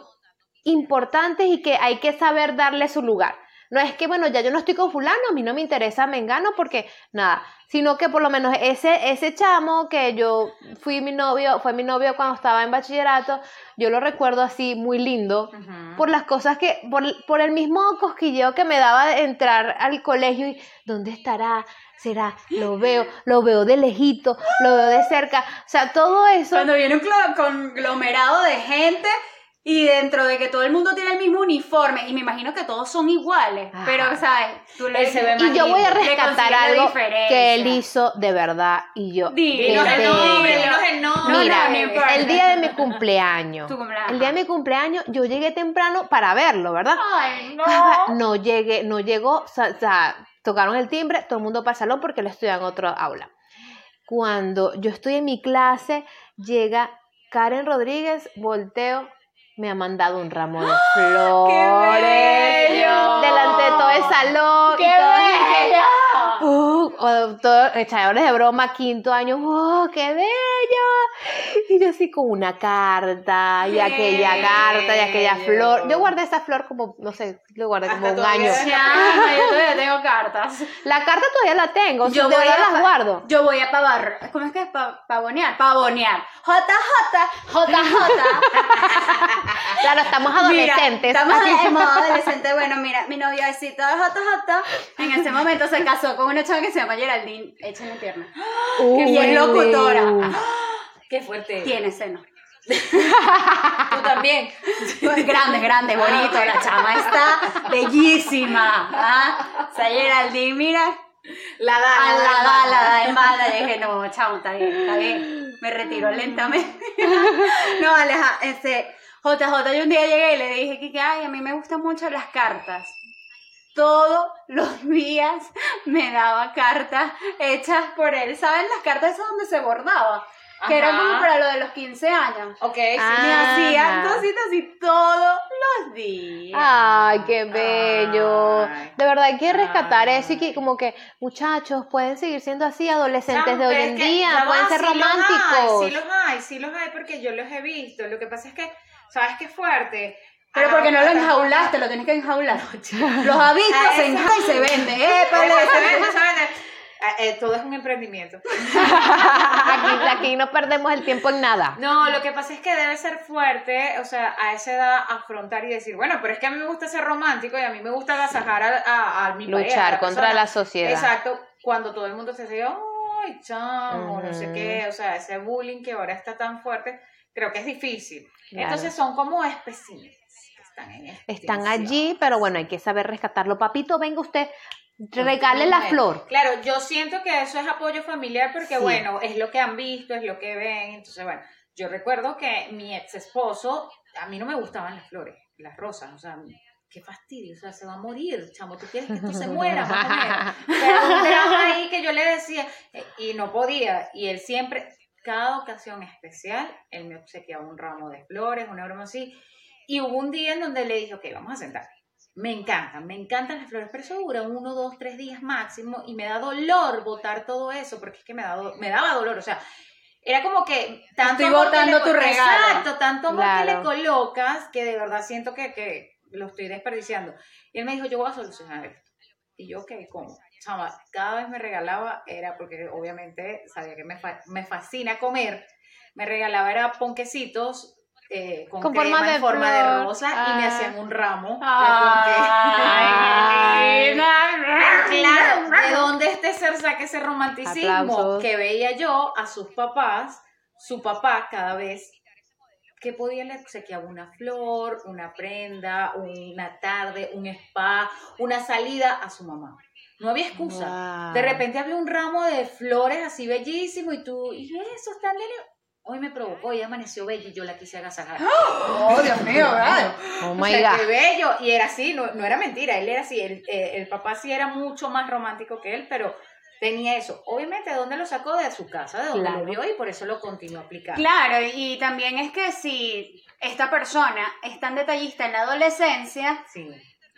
importantes y que hay que saber darle su lugar. No es que, bueno, ya yo no estoy con fulano, a mí no me interesa Mengano porque nada, sino que por lo menos ese, ese chamo que yo fui mi novio, fue mi novio cuando estaba en bachillerato, yo lo recuerdo así muy lindo por las cosas que, por, por el mismo cosquilleo que me daba de entrar al colegio y ¿dónde estará? ¿Será? Lo veo, lo veo de lejito, lo veo de cerca, o sea, todo eso. Cuando viene un conglomerado de gente y dentro de que todo el mundo tiene el mismo uniforme, y me imagino que todos son iguales, Ajá. pero, ¿sabes? Tú le Él se ve Y yo voy a rescatar algo que él hizo de verdad y yo. Dinos el nombre, dinos el nombre. Mira, no, no importa. el día de mi cumpleaños. Tu cumpleaños. El día de mi cumpleaños yo llegué temprano para verlo, ¿verdad? Ay, no. No llegué, no llegó, o sea, o sea, tocaron el timbre, todo el mundo para el salón porque él estudia en otro aula. Cuando yo estoy en mi clase, llega Karen Rodríguez, volteo, me ha mandado un ramo de flores bello! delante de todo el salón ¡Qué y bella! Uh, o todos echadores de broma, quinto año, ¡oh, qué bello! Y yo así con una carta, y aquella carta, y aquella flor. Yo guardé esa flor como, no sé, lo guardé como Hasta un todavía. año. Chama, yo todavía tengo cartas. La carta todavía la tengo, Yo de voy verdad a las guardo. Yo voy a pavar. ¿Cómo es que es? Pa- pavonear. Pavonear. JJ, JJ. Claro, estamos Mira, adolescentes. estamos en modo adolescente. Bueno, mira, mi noviecito de JJ en ese momento se casó con una chava que se llama Geraldine. Échale pierna. Uh, Y es locutora. Qué fuerte. Tiene seno. Tú también. Grande, grande, bonito. La chama está bellísima. ¿ah? O sea, Geraldine, mira, La da, la da, da, la da en. Y dije, no, chamo, está bien, está bien. Me retiro lentamente. no, Aleja, este, JJ, yo un día llegué y le dije que, que, ay, a mí me gustan mucho las cartas. Todos los días me daba cartas hechas por él. ¿Saben las cartas esas donde se bordaba? Que era Ajá. como para lo de los 15 años. Ok, sí. Ah. Me hacía Ajá. cositas así todos los días. Ay, qué bello. Ay. De verdad hay que rescatar Ay. eso y que como que muchachos pueden seguir siendo así adolescentes de hoy en día, pueden va, ser sí los hay, románticos. Sí los hay, sí los hay porque yo los he visto. Lo que pasa es que, ¿sabes qué fuerte? Pero Ah, porque no lo enjaulaste, lo tienes que enjaular. Los Ah, se eso. enjaula y se vende. Eh, ¡Épale! pero se vende, se vende. Ah, eh, todo es un emprendimiento. aquí, aquí no perdemos el tiempo en nada. No, lo que pasa es que debe ser fuerte, o sea, a esa edad afrontar y decir, bueno, pero es que a mí me gusta ser romántico y a mí me gusta agasajar a, a, a mi pareja, a Luchar contra la sociedad. Exacto, cuando todo el mundo se dice, ay, chamo, no sé qué, o sea, ese bullying que ahora está tan fuerte, creo que es difícil. Claro. Entonces son como especímenes que están en Están allí, pero bueno, hay que saber rescatarlo. Papito, venga usted, regale la flor. Claro, yo siento que eso es apoyo familiar porque, Sí. bueno, es lo que han visto, es lo que ven. Entonces, bueno, yo recuerdo que mi ex esposo, a mí no me gustaban las flores, las rosas, o sea, qué fastidio, o sea, se va a morir, chamo, tú quieres que esto se muera, más o menos. Pero un drama ahí que yo le decía, eh, y no podía, y él siempre, cada ocasión especial, él me obsequiaba un ramo de flores, una broma así, y hubo un día en donde le dije, ok, vamos a sentar. Me encantan, me encantan las flores, pero eso dura uno, dos, tres días máximo y me da dolor botar todo eso porque es que me, da do- me daba dolor, o sea, era como que tanto Estoy que botando le- tu regalo. Exacto, tanto amor que le colocas que de verdad siento que, que lo estoy desperdiciando. Y él me dijo, yo voy a solucionar esto. Y yo, ok, ¿cómo? Chama, cada vez me regalaba, era porque obviamente sabía que me, fa- me fascina comer, me regalaba era ponquecitos eh, con, Con crema forma de en forma de rosa y me Ah. hacían un ramo de ponqué. Claro, ¿de dónde este ser saca ese romanticismo Aplausos. que veía yo a sus papás, su papá cada vez que podía le obsequiaba una flor, una prenda, una tarde, un spa, una salida a su mamá. No había excusa. Wow. De repente había un ramo de flores así bellísimo y tú, y eso está lindo. Hoy me provocó y amaneció bella y yo la quise agasajar. Oh, Dios mío, ¿verdad? Oh O my sea, qué God. bello. Y era así, no, no era mentira, él era así, él, eh, el papá sí era mucho más romántico que él, pero tenía eso. Obviamente, ¿de dónde lo sacó? De su casa, de donde Claro. lo vio y por eso lo continuó aplicando. Claro, y también es que si esta persona es tan detallista en la adolescencia Sí.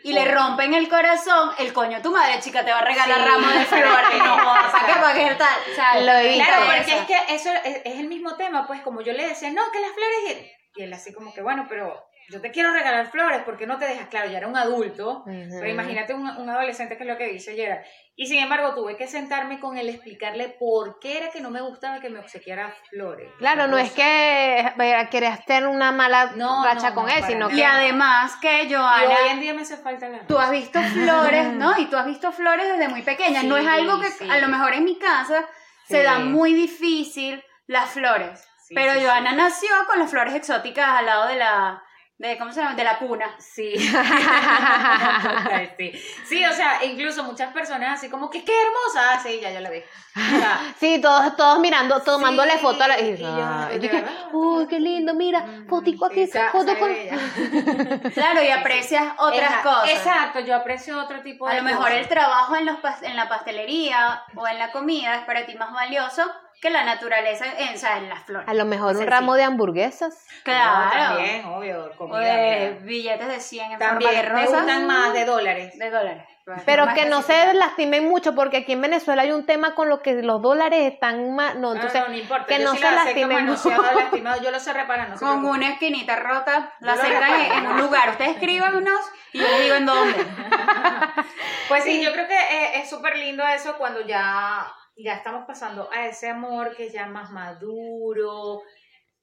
y le rompen el corazón, el coño tu madre, chica, te va a regalar Sí. ramos de flores. No, ¿para qué tal? O sea, Lo he visto. Claro, por porque eso. es que eso es, es el mismo tema, pues como yo le decía, no, que las flores, y él así como que, bueno, pero yo te quiero regalar flores, porque no te dejas? Claro, ya era un adulto, pero imagínate un, un adolescente que es lo que dice Gerard. Y sin embargo, tuve que sentarme con él, explicarle por qué era que no me gustaba que me obsequiara flores. Claro, no es que querías tener una mala No, racha no, con no, él, sino nada. Y que... además que Y Joana, hoy en día me hace falta la tú has visto flores, ¿no? Y tú has visto flores desde muy pequeña. no es algo que sí. a lo mejor en mi casa se da muy difícil las flores. Sí, pero sí, Joana sí. nació con las flores exóticas al lado de la, de, ¿cómo se llama? De la cuna. Sí. sí. Sí, o sea, incluso muchas personas así como que qué hermosa. Ah, sí, ya, ya la vi. O sea, Sí, todos, todos mirando, tomándole Sí, foto a la... y Y, yo, de yo que, uy, qué lindo, mira, Mm, fotico sí, aquí, sa- foto con... Claro, y aprecias otras Eja- cosas. Exacto, yo aprecio otro tipo de A lo mejor cosas. el trabajo en, los en la pastelería o en la comida es para ti más valioso que la naturaleza, en, o sea, en las flores. A lo mejor un Sí, ramo sí. de hamburguesas. No, Claro. también, obvio, o comida. de mira. billetes de 100 en También forma de me rosas. gustan más de dólares. De dólares. Pero que no se lastimen mucho, porque aquí en Venezuela hay un tema con lo que los dólares están más... No, No, entonces, no, no importa. que yo no sí se lastimen mucho. lastimado, yo lo sé reparar, no se Con una esquinita rota, la acercan en, un lugar. Ustedes escriban unos y yo digo en dónde. Pues sí, yo creo que eh, es súper lindo eso cuando ya, ya estamos pasando a ese amor que es ya más maduro.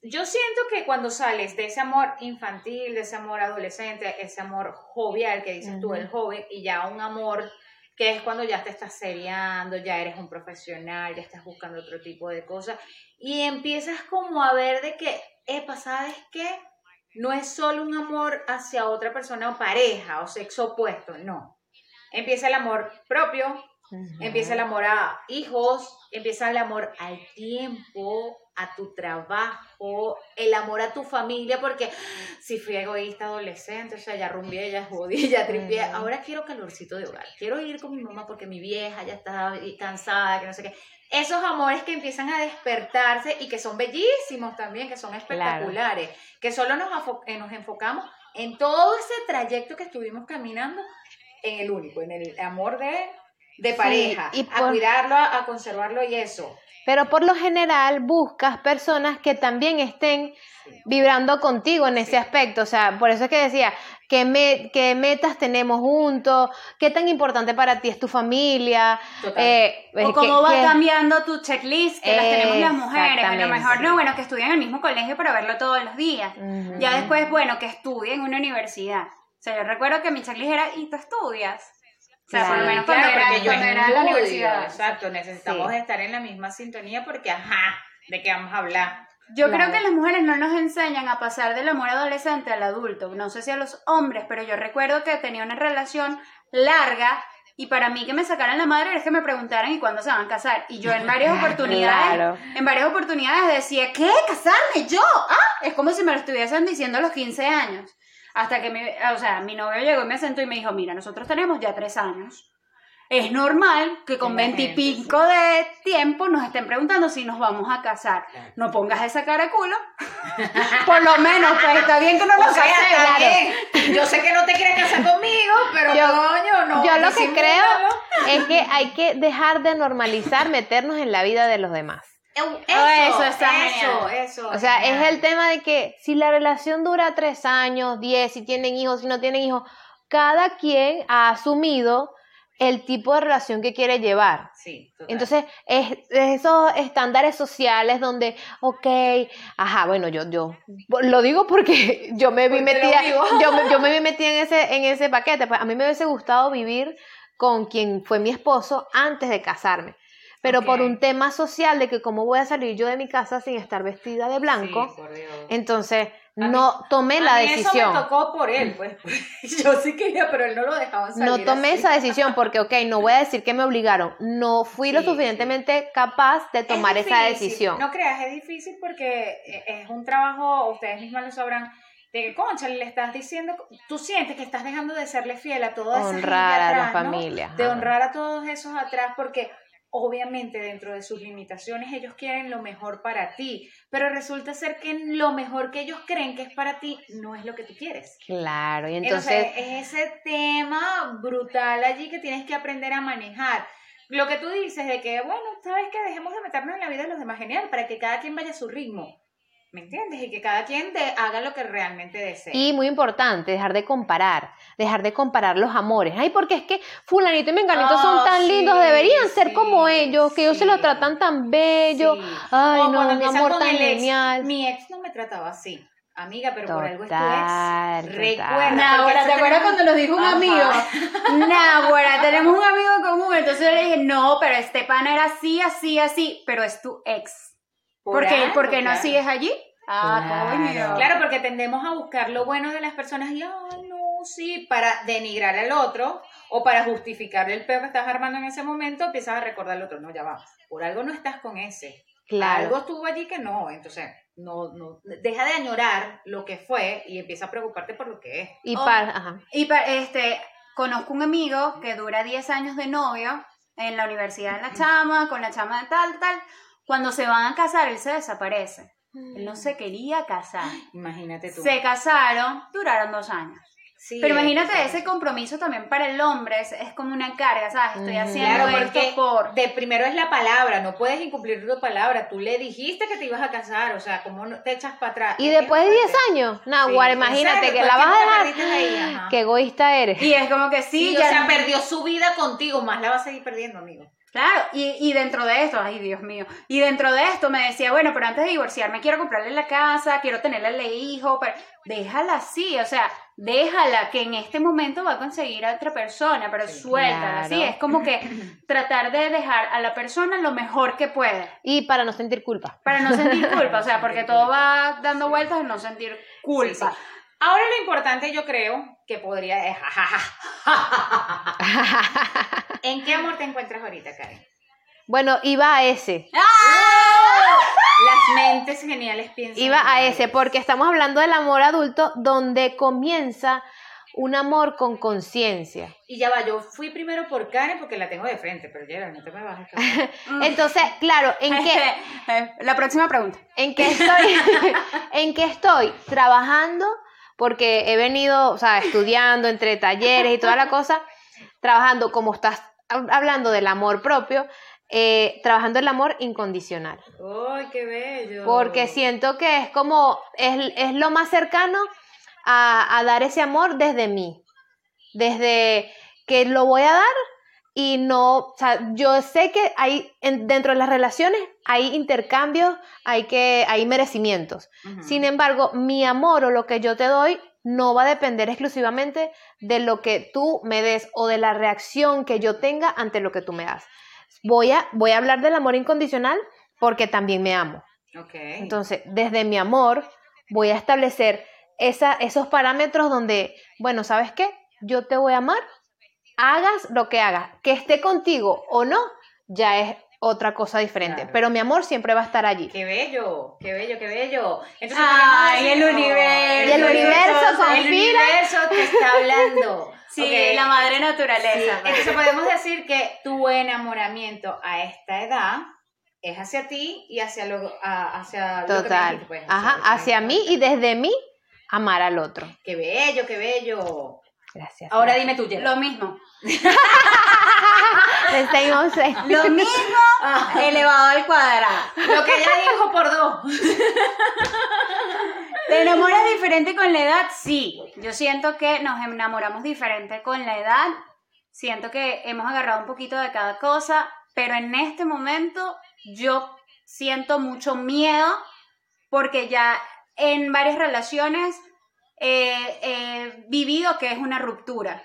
Yo siento que cuando sales de ese amor infantil, de ese amor adolescente, ese amor jovial que dices tú, el joven, y ya un amor que es cuando ya te estás seriando, ya eres un profesional, ya estás buscando otro tipo de cosas, y empiezas como a ver de que, epa, ¿sabes qué? No es solo un amor hacia otra persona o pareja o sexo opuesto, no. Empieza el amor propio, Empieza el amor a hijos, empieza el amor al tiempo, a tu trabajo, el amor a tu familia, porque si fui egoísta adolescente, o sea, ya rumbié, ya jodí, ya tripié, ahora quiero calorcito de hogar, quiero ir con mi mamá porque mi vieja ya está cansada, que no sé qué. Esos amores que empiezan a despertarse y que son bellísimos también, que son espectaculares, que solo nos, eh, nos enfocamos en todo ese trayecto que estuvimos caminando en el único, en el amor de, de pareja, y a por- cuidarlo, a, a conservarlo y eso. Pero por lo general buscas personas que también estén vibrando contigo en ese Sí. aspecto. O sea, por eso es que decía, ¿qué, me- qué metas tenemos juntos? ¿Qué tan importante para ti es tu familia? Total. Eh, O cómo que- va que- cambiando tu checklist, que las tenemos las mujeres. A lo mejor no, bueno, que estudien en el mismo colegio para verlo todos los días. Ya después, bueno, que estudien en una universidad. O sea, yo recuerdo que mi checklist era, ¿y tú estudias? O sea, por lo Claro, menos cuando Claro, era, porque yo cuando era la universidad. Exacto, necesitamos Sí. estar en la misma sintonía porque, ajá, ¿de qué vamos a hablar? Yo Claro. creo que las mujeres no nos enseñan a pasar del amor adolescente al adulto. No sé si a los hombres, pero yo recuerdo que tenía una relación larga y para mí que me sacaran la madre es que me preguntaran y cuándo se van a casar. Y yo en varias oportunidades, Claro. en varias oportunidades decía, ¿qué? ¿Casarme yo? Ah, es como si me lo estuviesen diciendo a los 15 años. Hasta que mi, o sea, mi novio llegó y me sentó y me dijo, mira, nosotros tenemos ya tres años. Es normal que con veintipico de tiempo nos estén preguntando si nos vamos a casar. Claro. No pongas esa cara de culo. Por lo menos, pues está bien que no nos O sea, bien. Yo sé que no te quieres casar conmigo, pero Yo- coño, no. Yo lo que creo es que hay que dejar de normalizar meternos en la vida de los demás. Eso, Eso está eso, eso. O sea, es el tema de que si la relación dura tres años, diez, si tienen hijos, si no tienen hijos, cada quien ha asumido el tipo de relación que quiere llevar. Sí, total. Entonces, es, es esos estándares sociales donde, ok, ajá, bueno, yo, yo lo digo porque yo me vi Porque metida, yo, yo me vi metida en ese, en ese paquete. Pues a mí me hubiese gustado vivir con quien fue mi esposo antes de casarme. Pero por un tema social de que cómo voy a salir yo de mi casa sin estar vestida de blanco, Sí, entonces mí- no tomé la A mí decisión. Eso me tocó por él, pues. Yo sí quería, pero él no lo dejaba salir. No tomé así. esa decisión porque, ok, no voy a decir que me obligaron. No fui lo Sí, suficientemente capaz de Es tomar esa decisión. No creas, es difícil porque eh, es un trabajo, ustedes mismas lo sabrán, de que, concha, le estás diciendo, tú sientes que estás dejando de serle fiel a toda esa gente Honrar a la atrás, ¿no? familia, De honrar a todos esos atrás porque obviamente dentro de sus limitaciones ellos quieren lo mejor para ti, pero resulta ser que lo mejor que ellos creen que es para ti no es lo que tú quieres. Claro, y Entonces, entonces, es ese tema brutal allí que tienes que aprender a manejar. Lo que tú dices de que, bueno, sabes que dejemos de meternos en la vida de los demás, genial, para que cada quien vaya a su ritmo. ¿Me entiendes? Y que cada quien de- haga lo que realmente desee. y muy importante, dejar de comparar, dejar de comparar los amores. Ay, porque es que fulanito y menganito son Ah, tan sí, lindos, deberían ser como ellos, que ellos se lo sí. tratan tan bello. Sí. Ay, O no, mi amor tan ex, genial. Mi ex no me trataba así. Amiga, pero por algo es tu ex. Recuerda. Ahora, ¿te acuerdas cuando nos dijo un Ajá. amigo? Nah, ahora tenemos un amigo en común. Entonces yo le dije, no, pero este pan era así, así, así, pero es tu ex. Por ¿Por qué, ¿por qué no claro. sigues allí? Ah, Claro. coño. Claro, porque tendemos a buscar lo bueno de las personas y, ay, no, sí, para denigrar al otro o para justificar el peo que estás armando en ese momento, empiezas a recordar al otro. No, ya va. Por algo no estás con ese. Claro. Algo estuvo allí que no. Entonces, no, no, deja de añorar lo que fue y empieza a preocuparte por lo que es. Y Oh. para, ajá. Y pa- este, conozco un amigo que dura 10 años de novio en la universidad de la chama, con la chama de tal, tal. Cuando se van a casar, él se desaparece. Él no se quería casar. Imagínate tú. Se casaron, duraron dos años. Sí, Pero imagínate ese compromiso también para el hombre, es, es como una carga, ¿sabes? Estoy haciendo Claro, esto por... de primero es la palabra, no puedes incumplir tu palabra. Tú le dijiste que te ibas a casar, o sea, ¿cómo no te echas para atrás? Y después de no 10 puedes. años, Sí, Nahuar, en imagínate serio, que ¿por la vas a dejar. ahí? Qué egoísta eres. Y es como que sí, Sí, ya... o sea, perdió su vida contigo, más la va a seguir perdiendo, amigo. Claro, y, y dentro de esto, ay Dios mío, y dentro de esto me decía, bueno, pero antes de divorciarme quiero comprarle la casa, quiero tenerle el hijo, pero déjala así, o sea, déjala que en este momento va a conseguir a otra persona, pero Sí, suéltala, claro. ¿sí? Es como que tratar de dejar a la persona lo mejor que puede, Y para no sentir culpa. para no sentir culpa, o sea, porque todo va dando vueltas en no sentir culpa. Sí, sí. Ahora lo importante yo creo que podría es ¿En qué amor te encuentras ahorita, Karen? Bueno, iba a ese. Las mentes geniales piensan. Iba a ese, porque estamos hablando del amor adulto donde comienza un amor con conciencia. Y ya va, yo fui primero por Karen porque la tengo de frente, pero ya no te me vas a. Entonces, claro, ¿en qué, Eh, La próxima pregunta. en qué estoy, en qué estoy trabajando? Porque he venido, o sea, estudiando entre talleres y toda la cosa, trabajando como estás hab- hablando del amor propio, eh, trabajando el amor incondicional. ¡Ay, qué bello! Porque siento que es como, es, es lo más cercano a, a dar ese amor desde mí. Desde que lo voy a dar y no, o sea, yo sé que hay, en- dentro de las relaciones hay intercambios, hay que, hay merecimientos. Sin embargo, mi amor o lo que yo te doy no va a depender exclusivamente de lo que tú me des o de la reacción que yo tenga ante lo que tú me das. Voy a, voy a hablar del amor incondicional porque también me amo. Entonces, desde mi amor, voy a establecer esa, esos parámetros donde, bueno, ¿sabes qué? Yo te voy a amar, hagas lo que hagas, que esté contigo o no, ya es otra cosa diferente. Claro. Pero mi amor siempre va a estar allí. ¡Qué bello! ¡Qué bello, qué bello! Entonces, Ay, el universo. Y el universo El conspira. universo te está hablando. Sí, la madre Sí, naturaleza. Entonces podemos decir que tu enamoramiento a esta edad es hacia ti y hacia lo, a- hacia lo que me Total. pues, Ajá, hacia mí y desde mí, amar al otro. Qué bello, qué bello. Gracias. Ahora dime tú. Lo mismo. Les. Lo mismo elevado al cuadrado. Lo que ella dijo por dos. ¿Te enamoras diferente con la edad? Sí. Yo siento que nos enamoramos diferente con la edad. Siento que hemos agarrado un poquito de cada cosa, pero en este momento yo siento mucho miedo porque ya en varias relaciones eh, he vivido que es una ruptura.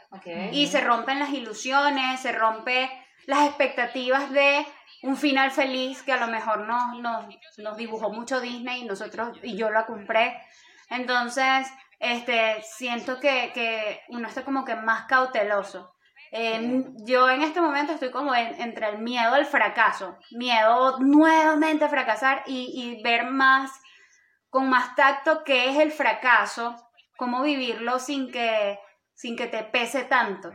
Y se rompen las ilusiones, se rompe las expectativas de un final feliz que a lo mejor nos, nos, nos dibujó mucho Disney y nosotros y yo lo compré. Entonces, este, siento que, que uno está como que más cauteloso. Eh, yo en este momento estoy como en- entre el miedo al fracaso, miedo nuevamente a fracasar y, y ver más, con más tacto qué es el fracaso, cómo vivirlo sin que, sin que te pese tanto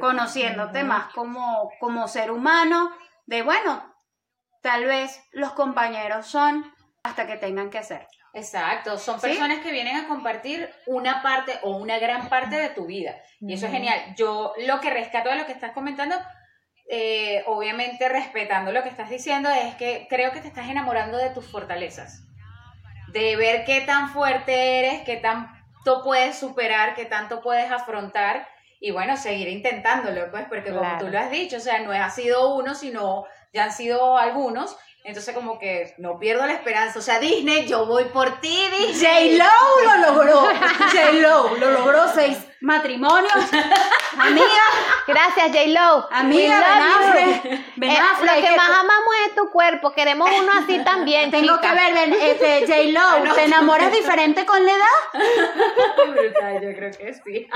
conociéndote más como, como ser humano de, bueno, tal vez los compañeros son hasta que tengan que ser. Exacto, son ¿Sí? personas que vienen a compartir una parte o una gran parte de tu vida. Y eso es genial. Yo lo que rescato de lo que estás comentando, eh, obviamente respetando lo que estás diciendo, es que creo que te estás enamorando de tus fortalezas. De ver qué tan fuerte eres, qué tanto puedes superar, qué tanto puedes afrontar. Y bueno, seguir intentándolo, pues, porque como Claro. tú lo has dicho, o sea, no ha sido uno, sino ya han sido algunos. Entonces, como que no pierdo la esperanza. O sea, Disney, yo voy por ti, Disney. J-Lo lo logró. J-Lo lo logró seis matrimonios. Amiga, Gracias, J-Lo. amiga, We Ben love you. Affleck. Ben Eh, Affleck, lo que que- más amamos es tu cuerpo. Queremos uno así también, Tengo que ver, Ben, este, J-Lo, ¿te enamoras diferente con la edad? Brutal, yo creo que sí.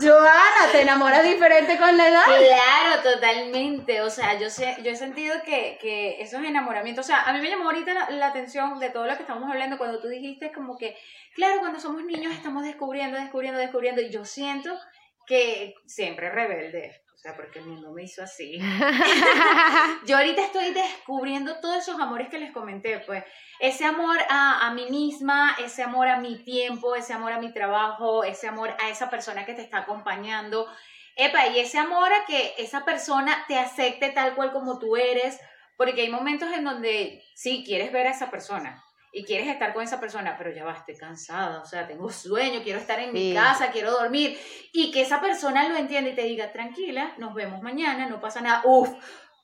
Joana, ¿te enamoras diferente con la edad? Claro, totalmente. O sea, yo sé, yo he sentido que, que esos enamoramientos, o sea, a mí me llamó ahorita la, la atención de todo lo que estamos hablando cuando tú dijiste como que, claro, cuando somos niños estamos descubriendo, descubriendo, descubriendo, y yo siento que siempre rebelde. O sea, porque el mundo me hizo así. Yo ahorita estoy descubriendo todos esos amores que les comenté, pues ese amor a, a mí misma, ese amor a mi tiempo, ese amor a mi trabajo, ese amor a esa persona que te está acompañando. Epa, y ese amor a que esa persona te acepte tal cual como tú eres, porque hay momentos en donde sí quieres ver a esa persona y quieres estar con esa persona, pero ya va, estoy cansada, o sea, tengo sueño, quiero estar en mi Sí. casa, quiero dormir, y que esa persona lo entienda y te diga, tranquila, nos vemos mañana, no pasa nada, uf,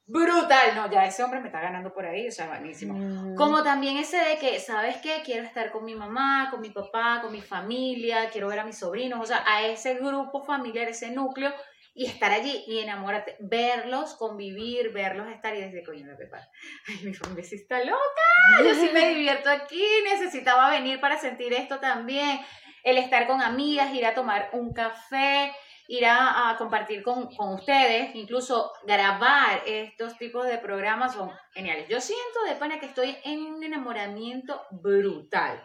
brutal, no, ya ese hombre me está ganando por ahí, o sea, buenísimo. Mm. Como también ese de que, ¿sabes qué? Quiero estar con mi mamá, con mi papá, con mi familia, quiero ver a mis sobrinos, o sea, a ese grupo familiar, ese núcleo, y estar allí y enamórate, verlos, convivir, verlos estar y desde coño Pepa. Ay, mi familia sí está loca, yo sí me divierto aquí, necesitaba venir para sentir esto también. El estar con amigas, ir a tomar un café, ir a, a compartir con, con ustedes, incluso grabar estos tipos de programas son geniales. Yo siento de pana que estoy en un enamoramiento brutal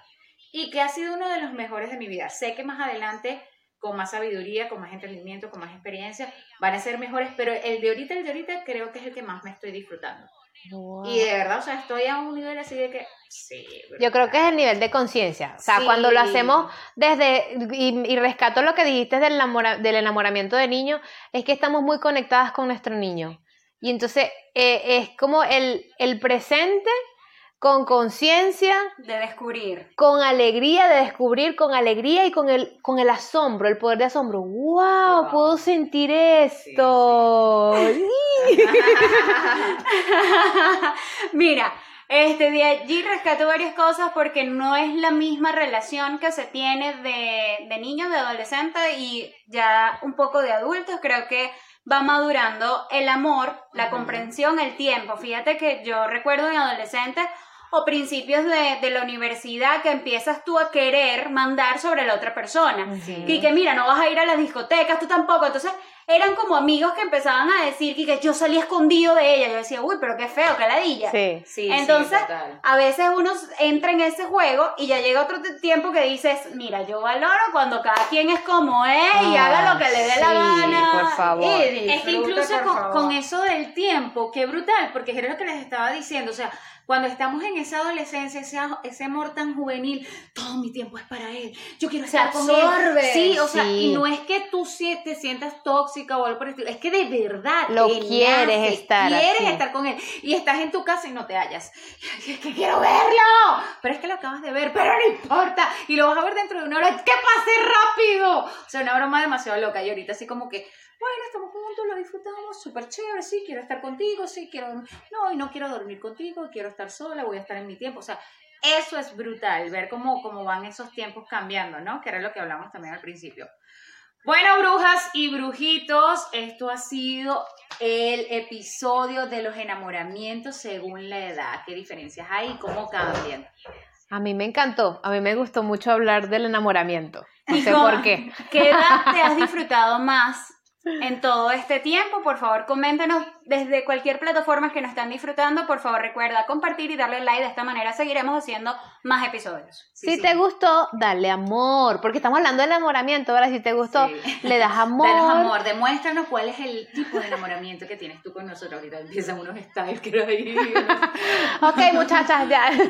y que ha sido uno de los mejores de mi vida. Sé que más adelante, con más sabiduría, con más entendimiento, con más experiencia, van a ser mejores, pero el de ahorita, el de ahorita creo que es el que más me estoy disfrutando. Wow. Y de verdad, o sea, estoy a un nivel así de que, sí. Yo creo que es el nivel de conciencia. O sea, Sí. cuando lo hacemos desde, y, y rescato lo que dijiste del, enamora- del enamoramiento de niño, es que estamos muy conectadas con nuestro niño. Y entonces eh, es como el, el presente con conciencia, De descubrir. con alegría de descubrir, con alegría y con el, con el asombro, el poder de asombro. ¡Wow! Wow. Puedo sentir esto. Mira, este de allí rescato varias cosas porque no es la misma relación que se tiene de, de niños, de adolescentes y ya un poco de adultos. Creo que va madurando el amor, la comprensión, el tiempo. Fíjate que yo recuerdo en adolescentes o principios de, de la universidad que empiezas tú a querer mandar sobre la otra persona. Sí. Y que mira, no vas a ir a las discotecas, tú tampoco. Entonces eran como amigos que empezaban a decir que, que yo salía escondido de ella. Yo decía, uy, pero qué feo, qué ladilla. Sí. Sí, sí, Entonces, a veces uno entra en ese juego y ya llega otro tiempo que dices, mira, yo valoro cuando cada quien es como es y Ah, haga lo que le dé la sí, gana. por favor. y Es que incluso con, favor. con eso del tiempo, qué brutal, porque era lo que les estaba diciendo, o sea, cuando estamos en esa adolescencia, ese, ese amor tan juvenil, todo mi tiempo es para él, yo quiero estar con absorbe. él. Sí, o sea, Sí. y no es que tú te sientas tóxica o algo por el estilo, es que de verdad Lo quieres nace, estar quieres así. estar con él y estás en tu casa y no te hallas. Es que quiero verlo, pero es que lo acabas de ver, pero no importa, y lo vas a ver dentro de una hora, que pase rápido. O sea, una broma demasiado loca y ahorita así como que bueno, estamos juntos, lo disfrutamos, súper chévere, sí, quiero estar contigo, sí, quiero, no, y no quiero dormir contigo, quiero estar sola, voy a estar en mi tiempo, o sea, eso es brutal, ver cómo, cómo van esos tiempos cambiando, ¿no? Que era lo que hablamos también al principio. Bueno, brujas y brujitos, esto ha sido el episodio de los enamoramientos según la edad. ¿Qué diferencias hay y cómo cambian? A mí me encantó, a mí me gustó mucho hablar del enamoramiento. No ¿Y sé por qué. ¿Qué edad te has disfrutado más en todo este tiempo. Por favor, coméntenos desde cualquier plataforma que nos están disfrutando. Por favor, recuerda compartir y darle like. De esta manera seguiremos haciendo más episodios. Sí, si sí. te gustó, dale amor, porque estamos hablando del enamoramiento, ahora si te gustó, Sí. le das amor. Danos amor, demuéstranos cuál es el tipo de enamoramiento que tienes tú con nosotros. Ahorita empiezan unos styles que hay. Ok, muchachas, ya.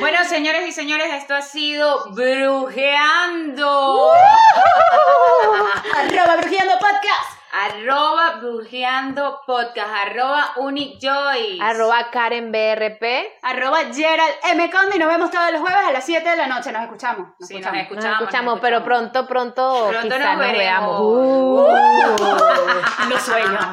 Bueno, señores y señores, esto ha sido Brujeando. Arroba Brujeando Podcast. Arroba Brujeando Podcast. Arroba Unijoy. Arroba Karen BRP. Arroba Gerald M. Conde y nos vemos todos los jueves a las 7 de la noche. Nos escuchamos. Nos Sí, nos escuchamos. Nos escuchamos, pero pronto, pronto, Pronto nos nos, veamos. Uh. Los sueños.